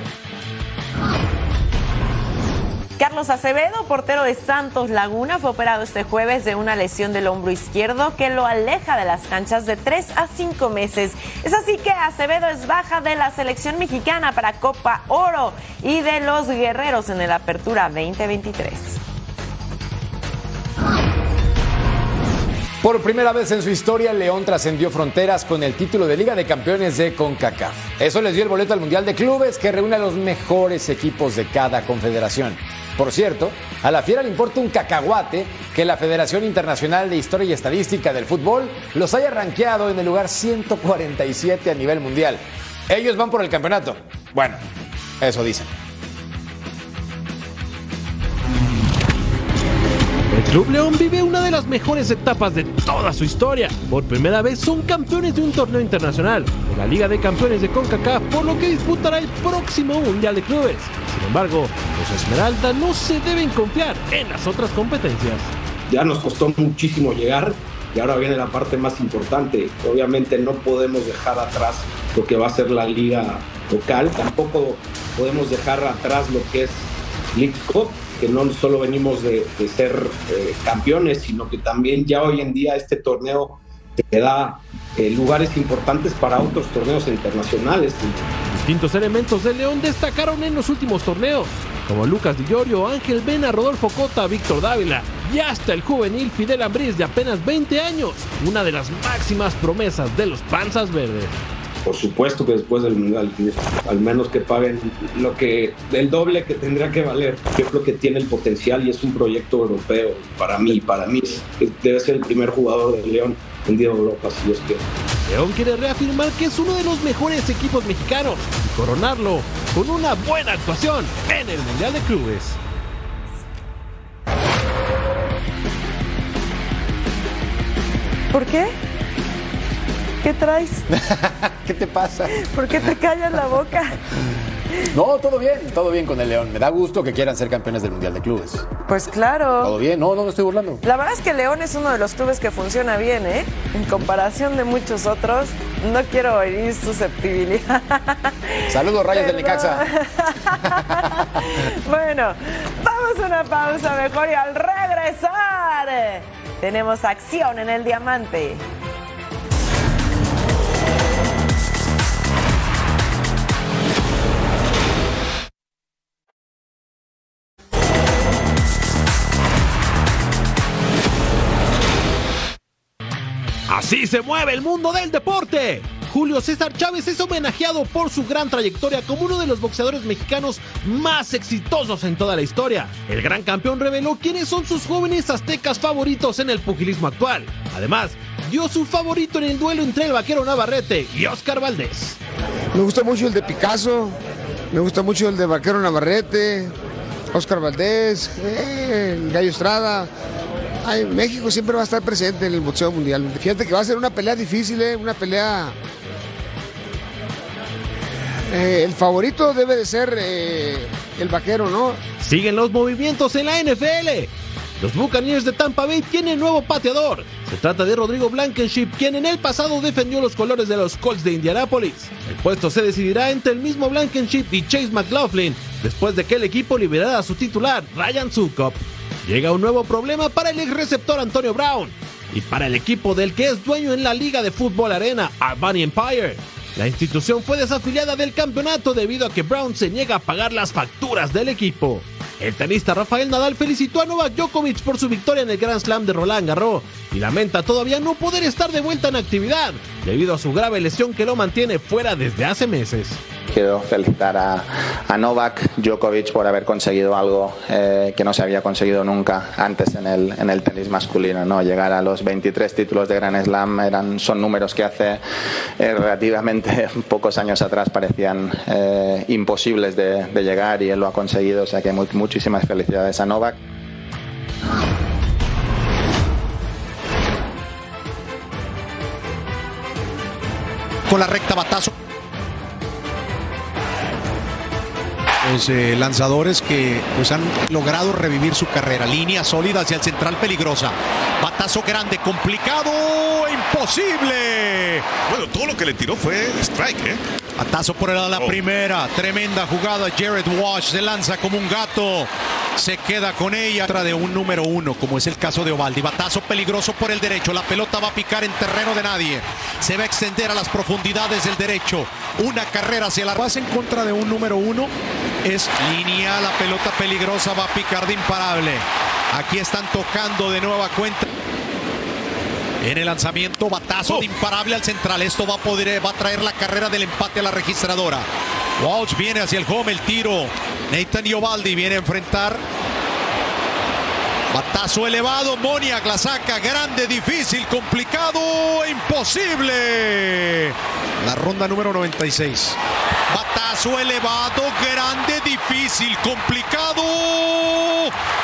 Carlos Acevedo, portero de Santos Laguna, fue operado este jueves de una lesión del hombro izquierdo que lo aleja de las canchas de 3 a 5 meses. Es así que Acevedo es baja de la selección mexicana para Copa Oro y de los guerreros en el Apertura 2023. Por primera vez en su historia, León trascendió fronteras con el título de Liga de Campeones de CONCACAF. Eso les dio el boleto al Mundial de Clubes que reúne a los mejores equipos de cada confederación. Por cierto, a la Fiera le importa un cacahuate que la Federación Internacional de Historia y Estadística del Fútbol los haya rankeado en el lugar 147 a nivel mundial. Ellos van por el campeonato. Bueno, eso dicen. Club León vive una de las mejores etapas de toda su historia. Por primera vez son campeones de un torneo internacional, de la Liga de Campeones de CONCACAF, por lo que disputará el próximo Mundial de Clubes. Sin embargo, los Esmeralda no se deben confiar en las otras competencias. Ya nos costó muchísimo llegar y ahora viene la parte más importante. Obviamente no podemos dejar atrás lo que va a ser la liga local, tampoco podemos dejar atrás lo que es League Cup que no solo venimos de, ser eh, campeones, sino que también ya hoy en día este torneo te da eh, lugares importantes para otros torneos internacionales. Distintos elementos de León destacaron en los últimos torneos, como Lucas Di Llorio, Ángel Vena, Rodolfo Cota, Víctor Dávila y hasta el juvenil Fidel Ambriz de apenas 20 años, una de las máximas promesas de los Panzas Verdes. Por supuesto que después del mundial, al menos que paguen lo que el doble que tendría que valer. Yo creo que tiene el potencial y es un proyecto europeo para mí. Para mí debe ser el primer jugador de León vendido a Europa, si Dios quiere. León quiere reafirmar que es uno de los mejores equipos mexicanos y coronarlo con una buena actuación en el Mundial de Clubes. ¿Por qué? ¿Qué traes? ¿Qué te pasa? ¿Por qué te callas la boca? No, todo bien, todo bien con el León. Me da gusto que quieran ser campeones del Mundial de Clubes. Pues claro. Todo bien, no, no me estoy burlando. La verdad es que León es uno de los clubes que funciona bien, ¿eh? En comparación de muchos otros, no quiero herir susceptibilidad. Saludos, Rayas del Necaxa. bueno, vamos a una pausa mejor y al regresar tenemos acción en el diamante. Así se mueve el mundo del deporte. Julio César Chávez es homenajeado por su gran trayectoria como uno de los boxeadores mexicanos más exitosos en toda la historia. El gran campeón reveló quiénes son sus jóvenes aztecas favoritos en el pugilismo actual. Además, dio su favorito en el duelo entre el vaquero Navarrete y Oscar Valdés. Me gusta mucho el de Picasso, me gusta mucho el de vaquero Navarrete, Oscar Valdés, eh, Gallo Estrada. Ay, México siempre va a estar presente en el boxeo mundial. Fíjate que va a ser una pelea difícil, eh, una pelea eh, el favorito debe de ser eh, el vaquero, ¿no? Siguen los movimientos en la NFL. Los Buccaneers de Tampa Bay tienen nuevo pateador. Se trata de Rodrigo Blankenship, quien en el pasado defendió los colores de los Colts de Indianápolis. El puesto se decidirá entre el mismo Blankenship y Chase McLaughlin, después de que el equipo liberara a su titular, Ryan Sukop. Llega un nuevo problema para el ex receptor Antonio Brown y para el equipo del que es dueño en la Liga de Fútbol Arena, Albany Empire. La institución fue desafiliada del campeonato debido a que Brown se niega a pagar las facturas del equipo. El tenista Rafael Nadal felicitó a Novak Djokovic por su victoria en el Grand Slam de Roland Garros y lamenta todavía no poder estar de vuelta en actividad debido a su grave lesión que lo mantiene fuera desde hace meses. Quiero felicitar a, Novak Djokovic por haber conseguido algo eh, que no se había conseguido nunca antes en el, en el tenis masculino. ¿no? Llegar a los 23 títulos de Grand Slam eran, son números que hace eh, relativamente pocos años atrás parecían eh, imposibles de, llegar y él lo ha conseguido. O sea que muy, muchísimas felicidades a Novak. Con la recta batazo. Los eh, lanzadores que pues, han logrado revivir su carrera. Línea sólida hacia el central peligrosa. Batazo grande, complicado, imposible. Bueno, todo lo que le tiró fue strike, ¿eh? Batazo por el lado de la Oh. primera. Tremenda jugada. Jared Wash se lanza como un gato. Se queda con ella. Otra de un número uno, como es el caso de Ovaldi. Batazo peligroso por el derecho. La pelota va a picar en terreno de nadie. Se va a extender a las profundidades del derecho. Una carrera hacia la base en contra de un número uno. Es línea. La pelota peligrosa va a picar de imparable. Aquí están tocando de nueva cuenta. En el lanzamiento, batazo de imparable al central. Esto va a poder, va a traer la carrera del empate a la registradora. Walsh viene hacia el home, el tiro Nathan Iovaldi viene a enfrentar. Batazo elevado, Moniak la saca, grande, difícil, complicado, imposible. La ronda número 96. Batazo elevado, grande, difícil, complicado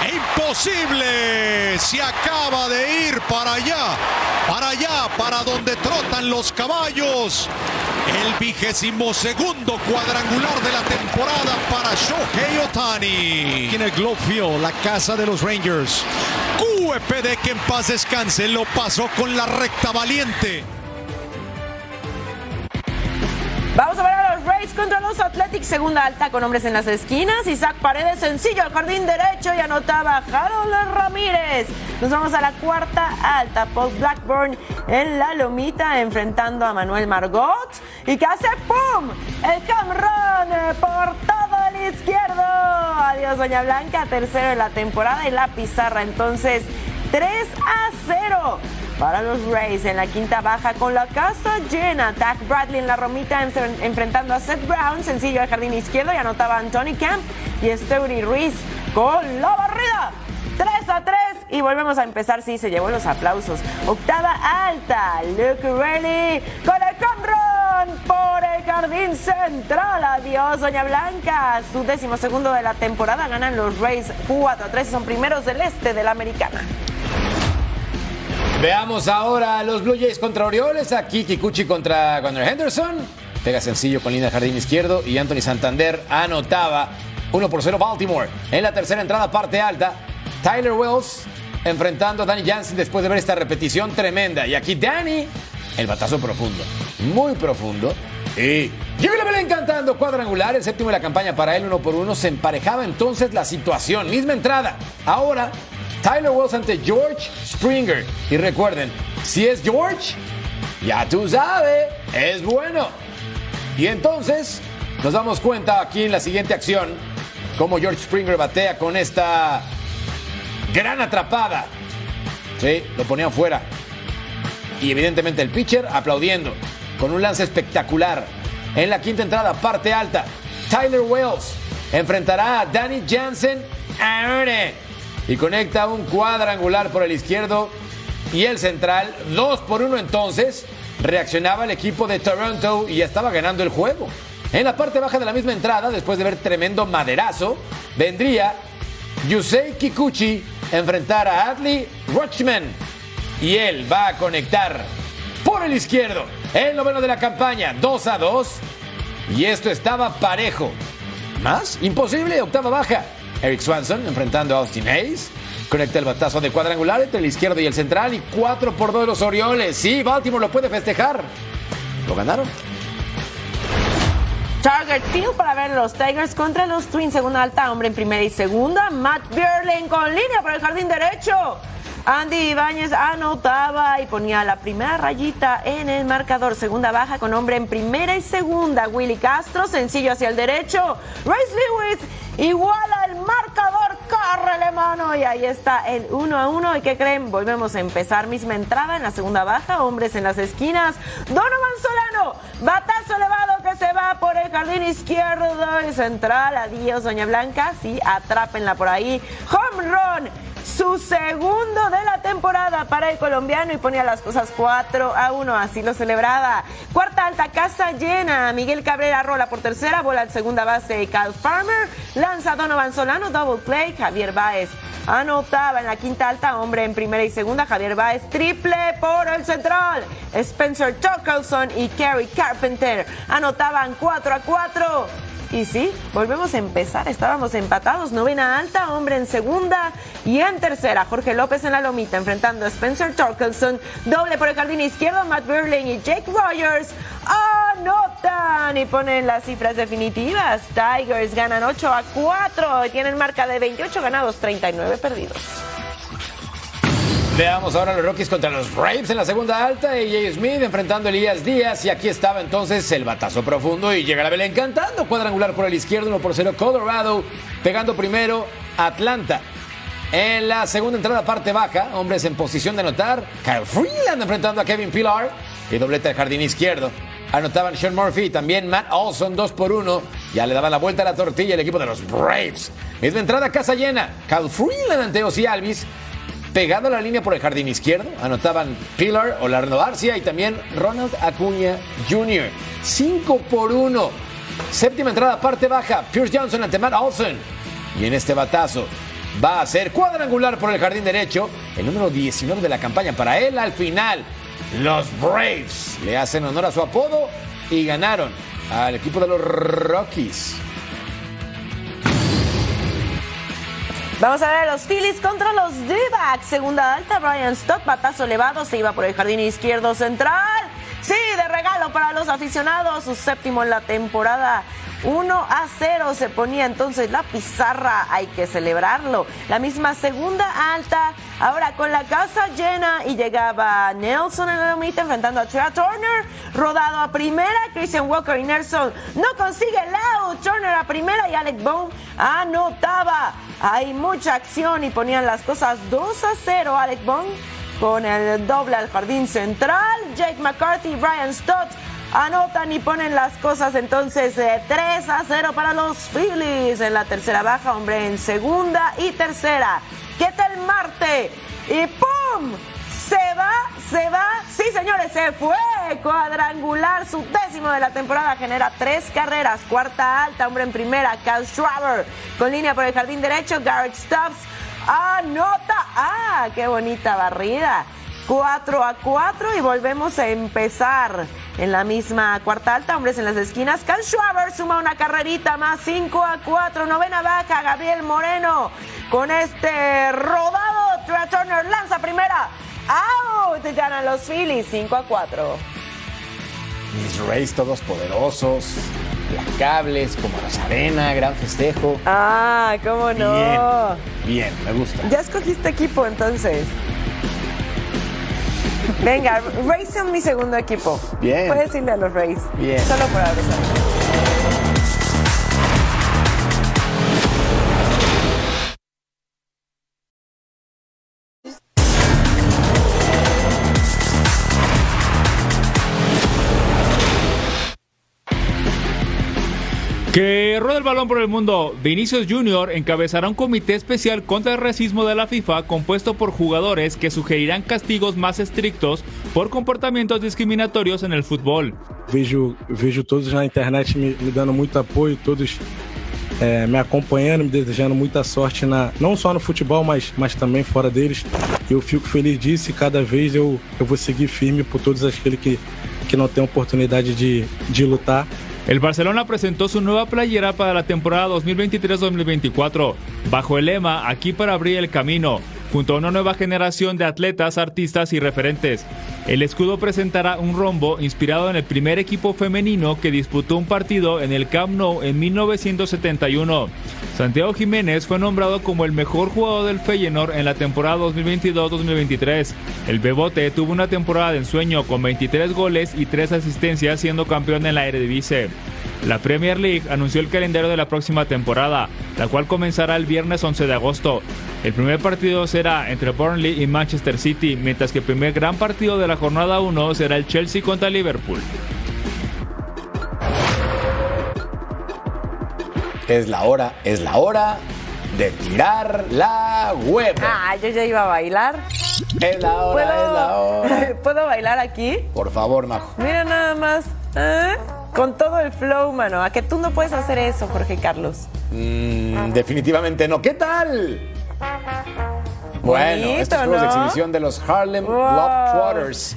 e imposible. Se acaba de ir para allá, para allá, para donde trotan los caballos. El vigésimo segundo cuadrangular de la temporada para Shohei Otani. En el Globe Field, la casa de los Rangers. QEPD que en paz descanse, lo pasó con la recta valiente. Vamos a ver Rays contra los Athletics, segunda alta con hombres en las esquinas. Isaac Paredes sencillo al jardín derecho y anotaba Harold Ramírez. Nos vamos a la cuarta alta. Paul Blackburn en la lomita enfrentando a Manuel Margot. ¿Y que hace? ¡Pum! El camrón por todo el izquierdo. Adiós, Doña Blanca. Tercero en la temporada y la pizarra. Entonces, 3 a 0 para los Rays en la quinta baja con la casa llena. Tack Bradley en la romita enfren- enfrentando a Seth Brown, sencillo al jardín izquierdo y anotaba Anthony Camp y Stewie Ruiz con la barrida. 3 a 3 y volvemos a empezar. Sí, se llevó los aplausos. Octava alta, Luke Riley con el conrón por el jardín central. Adiós, Doña Blanca. Su décimo segundo de la temporada ganan los Rays 4 a 3 y son primeros del este de la americana. Veamos ahora los Blue Jays contra Orioles. Aquí Kikuchi contra Gunnar Henderson. Pega sencillo con línea jardín izquierdo y Anthony Santander anotaba 1 por 0 Baltimore. En la tercera entrada, parte alta, Tyler Wells enfrentando a Danny Jansen después de ver esta repetición tremenda. Y aquí Danny, el batazo profundo, muy profundo. Y Jimmy Belén cantando cuadrangular, el séptimo de la campaña para él, uno por uno. Se emparejaba entonces la situación. Misma entrada. Ahora Tyler Wells ante George Springer. Y recuerden, si es George, ya tú sabes, es bueno. Y entonces nos damos cuenta aquí en la siguiente acción cómo George Springer batea con esta gran atrapada. Sí, lo ponían fuera. Y evidentemente el pitcher aplaudiendo con un lance espectacular. En la quinta entrada, parte alta, Tyler Wells enfrentará a Danny Jansen ahora y conecta un cuadrangular por el izquierdo y el central, dos por uno entonces, reaccionaba el equipo de Toronto y estaba ganando el juego. En la parte baja de la misma entrada, después de ver tremendo maderazo, vendría Yusei Kikuchi a enfrentar a Adley Rochman y él va a conectar por el izquierdo, el noveno de la campaña, 2 a 2 y esto estaba parejo. ¿Más? Imposible, octava baja. Eric Swanson enfrentando a Austin Hayes. Conecta el batazo de cuadrangular entre el izquierdo y el central y 4 por 2 de los Orioles. Sí, Baltimore lo puede festejar. Lo ganaron. Target Field para ver los Tigers contra los Twins. Segunda alta, hombre en primera y segunda. Matt Bierling con línea por el jardín derecho. Andy Ibáñez anotaba y ponía la primera rayita en el marcador. Segunda baja con hombre en primera y segunda. Willy Castro, sencillo hacia el derecho. Rice Lewis iguala el marcador. Córrele mano. Y ahí está el uno a uno. ¿Y qué creen? Volvemos a empezar. Misma entrada en la segunda baja. Hombres en las esquinas. Donovan Solano. Batazo elevado que se va por el jardín izquierdo y central. Adiós, Doña Blanca. Sí, atrápenla por ahí. Home run su segundo de la temporada para el colombiano y ponía las cosas 4 a 1, así lo celebraba. Cuarta alta, casa llena. Miguel Cabrera rola por tercera, bola al segunda base Cal Farmer, lanza Donovan Solano, double play, Javier Baez. Anotaba en la quinta alta, hombre en primera y segunda, Javier Baez, triple por el central. Spencer Torkelson y Kerry Carpenter anotaban 4 a 4. Y sí, volvemos a empezar. Estábamos empatados. Novena alta, hombre en segunda. Y en tercera, Jorge López en la lomita, enfrentando a Spencer Torkelson. Doble por el jardín izquierdo, Matt Burling y Jake Rogers. Anotan y ponen las cifras definitivas. Tigers ganan 8 a 4 y tienen marca de 28 ganados, 39 perdidos. Veamos ahora los Rockies contra los Braves en la segunda alta. Jay Smith enfrentando a Elías Díaz. Y aquí estaba entonces el batazo profundo. Y llega la Belén cantando. Cuadrangular por el izquierdo, 1 por 0. Colorado pegando primero Atlanta. En la segunda entrada, parte baja, hombres en posición de anotar. Kyle Freeland enfrentando a Kevin Pillar. Y doblete al jardín izquierdo. Anotaban Sean Murphy y también Matt Olson, 2 por 1. Ya le daba la vuelta a la tortilla el equipo de los Braves. Misma entrada, casa llena. Cal Freeland ante Ozzy Alvis. Pegado a la línea por el jardín izquierdo, anotaban Pilar, Olarno García y también Ronald Acuña Jr. 5 por 1. Séptima entrada, parte baja. Pierce Johnson ante Matt Olson. Y en este batazo va a ser cuadrangular por el jardín derecho. El número 19 de la campaña para él al final. Los Braves le hacen honor a su apodo y ganaron al equipo de los Rockies. Vamos a ver los Phillies contra los D-backs. Segunda alta, Brian Stott, batazo elevado, se iba por el jardín izquierdo central. Sí, de regalo para los aficionados, su séptimo en la temporada. 1 a 0 se ponía entonces la pizarra, hay que celebrarlo. La misma segunda alta, ahora con la casa llena y llegaba Nelson en el omite enfrentando a Trey Turner, rodado a primera, Christian Walker y Nelson no consigue el out, Turner a primera y Alec Bone anotaba. Hay mucha acción y ponían las cosas 2 a 0 Alec Bone con el doble al jardín central, Jake McCarthy y Brian Stott anotan y ponen las cosas entonces 3 a 0 para los Phillies en la tercera baja, hombre en segunda y tercera. ¿Qué tal Marte? Y ¡pum! Se va, se va. Sí, señores, se fue. Cuadrangular, su décimo de la temporada. Genera tres carreras. Cuarta alta, hombre en primera. Cal Schwaber con línea por el jardín derecho. Garrett Stubbs anota. ¡Ah! ¡Qué bonita barrida! 4 a 4 y volvemos a empezar en la misma cuarta alta, hombres en las esquinas. Cal Schwaber suma una carrerita más, 5 a 4, novena baja, Gabriel Moreno con este rodado. Trey Turner lanza primera, out, ganan los Phillies, 5 a 4. Mis Rays todos poderosos, implacables, como los arena, gran festejo. Ah, cómo no. Bien, bien, me gusta. Ya escogiste equipo entonces. Venga, Rays son mi segundo equipo. Bien. Puedes irle a los Rays. Bien. Solo por ahora. Que rueda el balón por el mundo. Vinicius Jr. encabezará un comité especial contra el racismo de la FIFA compuesto por jugadores que sugerirán castigos más estrictos por comportamientos discriminatorios en el fútbol. Vejo, vejo todos na internet me, dando muito apoio, todos é, me acompanhando, me desejando muita sorte, na, não só no futebol, mas, mas também fora deles. Eu fico feliz disso e cada vez eu, eu vou seguir firme por todos aqueles que, que não têm oportunidade de, de lutar. El Barcelona presentó su nueva playera para la temporada 2023-2024, bajo el lema Aquí para abrir el camino, junto a una nueva generación de atletas, artistas y referentes. El escudo presentará un rombo inspirado en el primer equipo femenino que disputó un partido en el Camp Nou en 1971. Santiago Jiménez fue nombrado como el mejor jugador del Feyenoord en la temporada 2022-2023. El Bebote tuvo una temporada de ensueño con 23 goles y 3 asistencias siendo campeón en la Eredivisie. La Premier League anunció el calendario de la próxima temporada, la cual comenzará el viernes 11 de agosto. El primer partido será entre Burnley y Manchester City, mientras que el primer gran partido de la jornada 1 será el Chelsea contra Liverpool. Es la hora, es la hora de tirar la web. Ah, yo ya iba a bailar. Es la hora, ¿Puedo, es la hora. ¿Puedo bailar aquí? Por favor, Majo. Mira nada más. ¿eh? Con todo el flow, mano. A que tú no puedes hacer eso, Jorge Carlos. Mm, definitivamente no. ¿Qué tal? Bueno, Bonito, estos juegos de exhibición de los Harlem Wow. Globetrotters.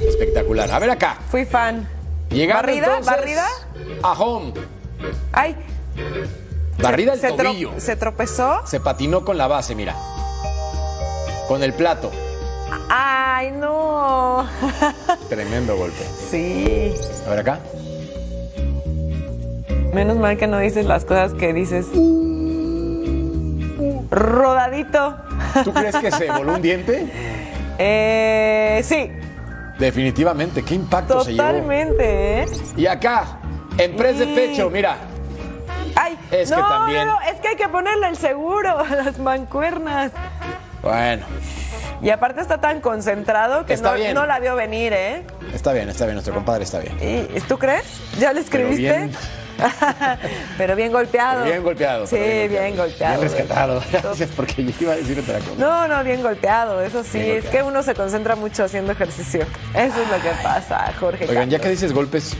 Espectacular. A ver acá. Fui fan. Llegando ¿Barrida? entonces ¿Barrida? A home. Ay. Barrida el se, tro- tobillo. se tropezó. Se patinó con la base, mira. Con el plato. Ay, no. Tremendo golpe. Sí. A ver acá. Menos mal que no dices las cosas que dices. Rodadito. ¿Tú crees que se voló un diente? Eh, sí, Definitivamente. ¿Qué impacto se llevó? totalmente, ¿eh? Y acá, en press de pecho, mira. Ay, Es no, que también. no, es que hay que ponerle el seguro a las mancuernas. Bueno, Y aparte está tan concentrado que no, no la vio venir, ¿eh? está bien, está bien. Nuestro compadre está bien. ¿Y, ¿Tú crees? ¿Ya le escribiste? Pero bien golpeado. Bien golpeado. Sí, bien golpeado. Bien rescatado. Gracias, porque yo iba a decir otra cosa. No, no, bien golpeado, eso sí. Es que uno se concentra mucho haciendo ejercicio. Eso es lo que pasa, Jorge. Oigan, ya que dices golpes,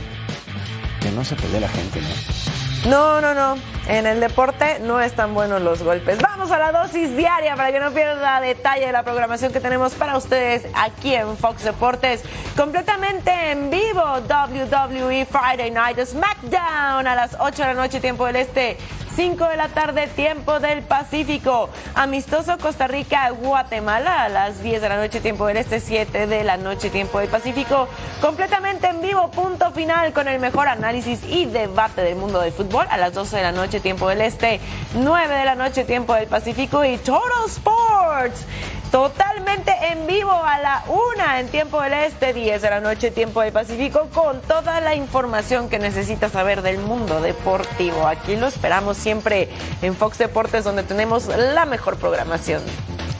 que no se pelee la gente, ¿no? No, no, no. En el deporte no están buenos los golpes. Vamos a la dosis diaria para que no pierda detalle de la programación que tenemos para ustedes aquí en Fox Deportes. Completamente en vivo, WWE Friday Night SmackDown a las 8 de la noche, tiempo del este. 5 de la tarde, tiempo del Pacífico. Amistoso Costa Rica, Guatemala a las 10 de la noche, tiempo del Este, 7 de la noche, tiempo del Pacífico. Completamente en punto final con el mejor análisis y debate del mundo del fútbol a las 12 de la noche, tiempo del Este, 9 de la noche, tiempo del Pacífico y Total Sports. Totalmente en vivo a la una en tiempo del este, 10 de la noche, tiempo del Pacífico, con toda la información que necesitas saber del mundo deportivo. Aquí lo esperamos siempre en Fox Deportes, donde tenemos la mejor programación.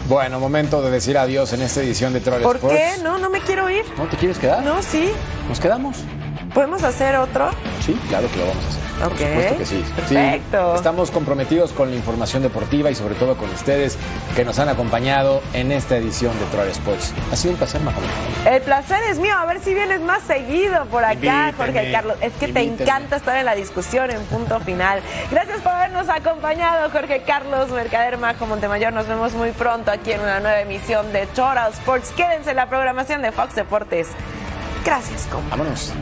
Bueno, momento de decir adiós en esta edición de Troll ¿Por Sports. qué? No, no me quiero ir. ¿No te quieres quedar? No, sí. ¿Nos quedamos? ¿Podemos hacer otro? Sí, claro que lo vamos a hacer. Ok. Por supuesto que sí. Sí, Perfecto. estamos comprometidos con la información deportiva y sobre todo con ustedes que nos han acompañado en esta edición de Troll Sports. Ha sido un placer, Mahomet. El placer es mío, a ver si vienes más seguido por acá, Invíteme, Jorge Carlos. Es que te encanta estar en la discusión en punto final. Gracias por habernos acompañado, Jorge Carlos, Mercader Majo Montemayor. Nos vemos muy pronto aquí en una nueva emisión de Total Sports. Quédense en la programación de Fox Deportes. Gracias, compa. Vámonos.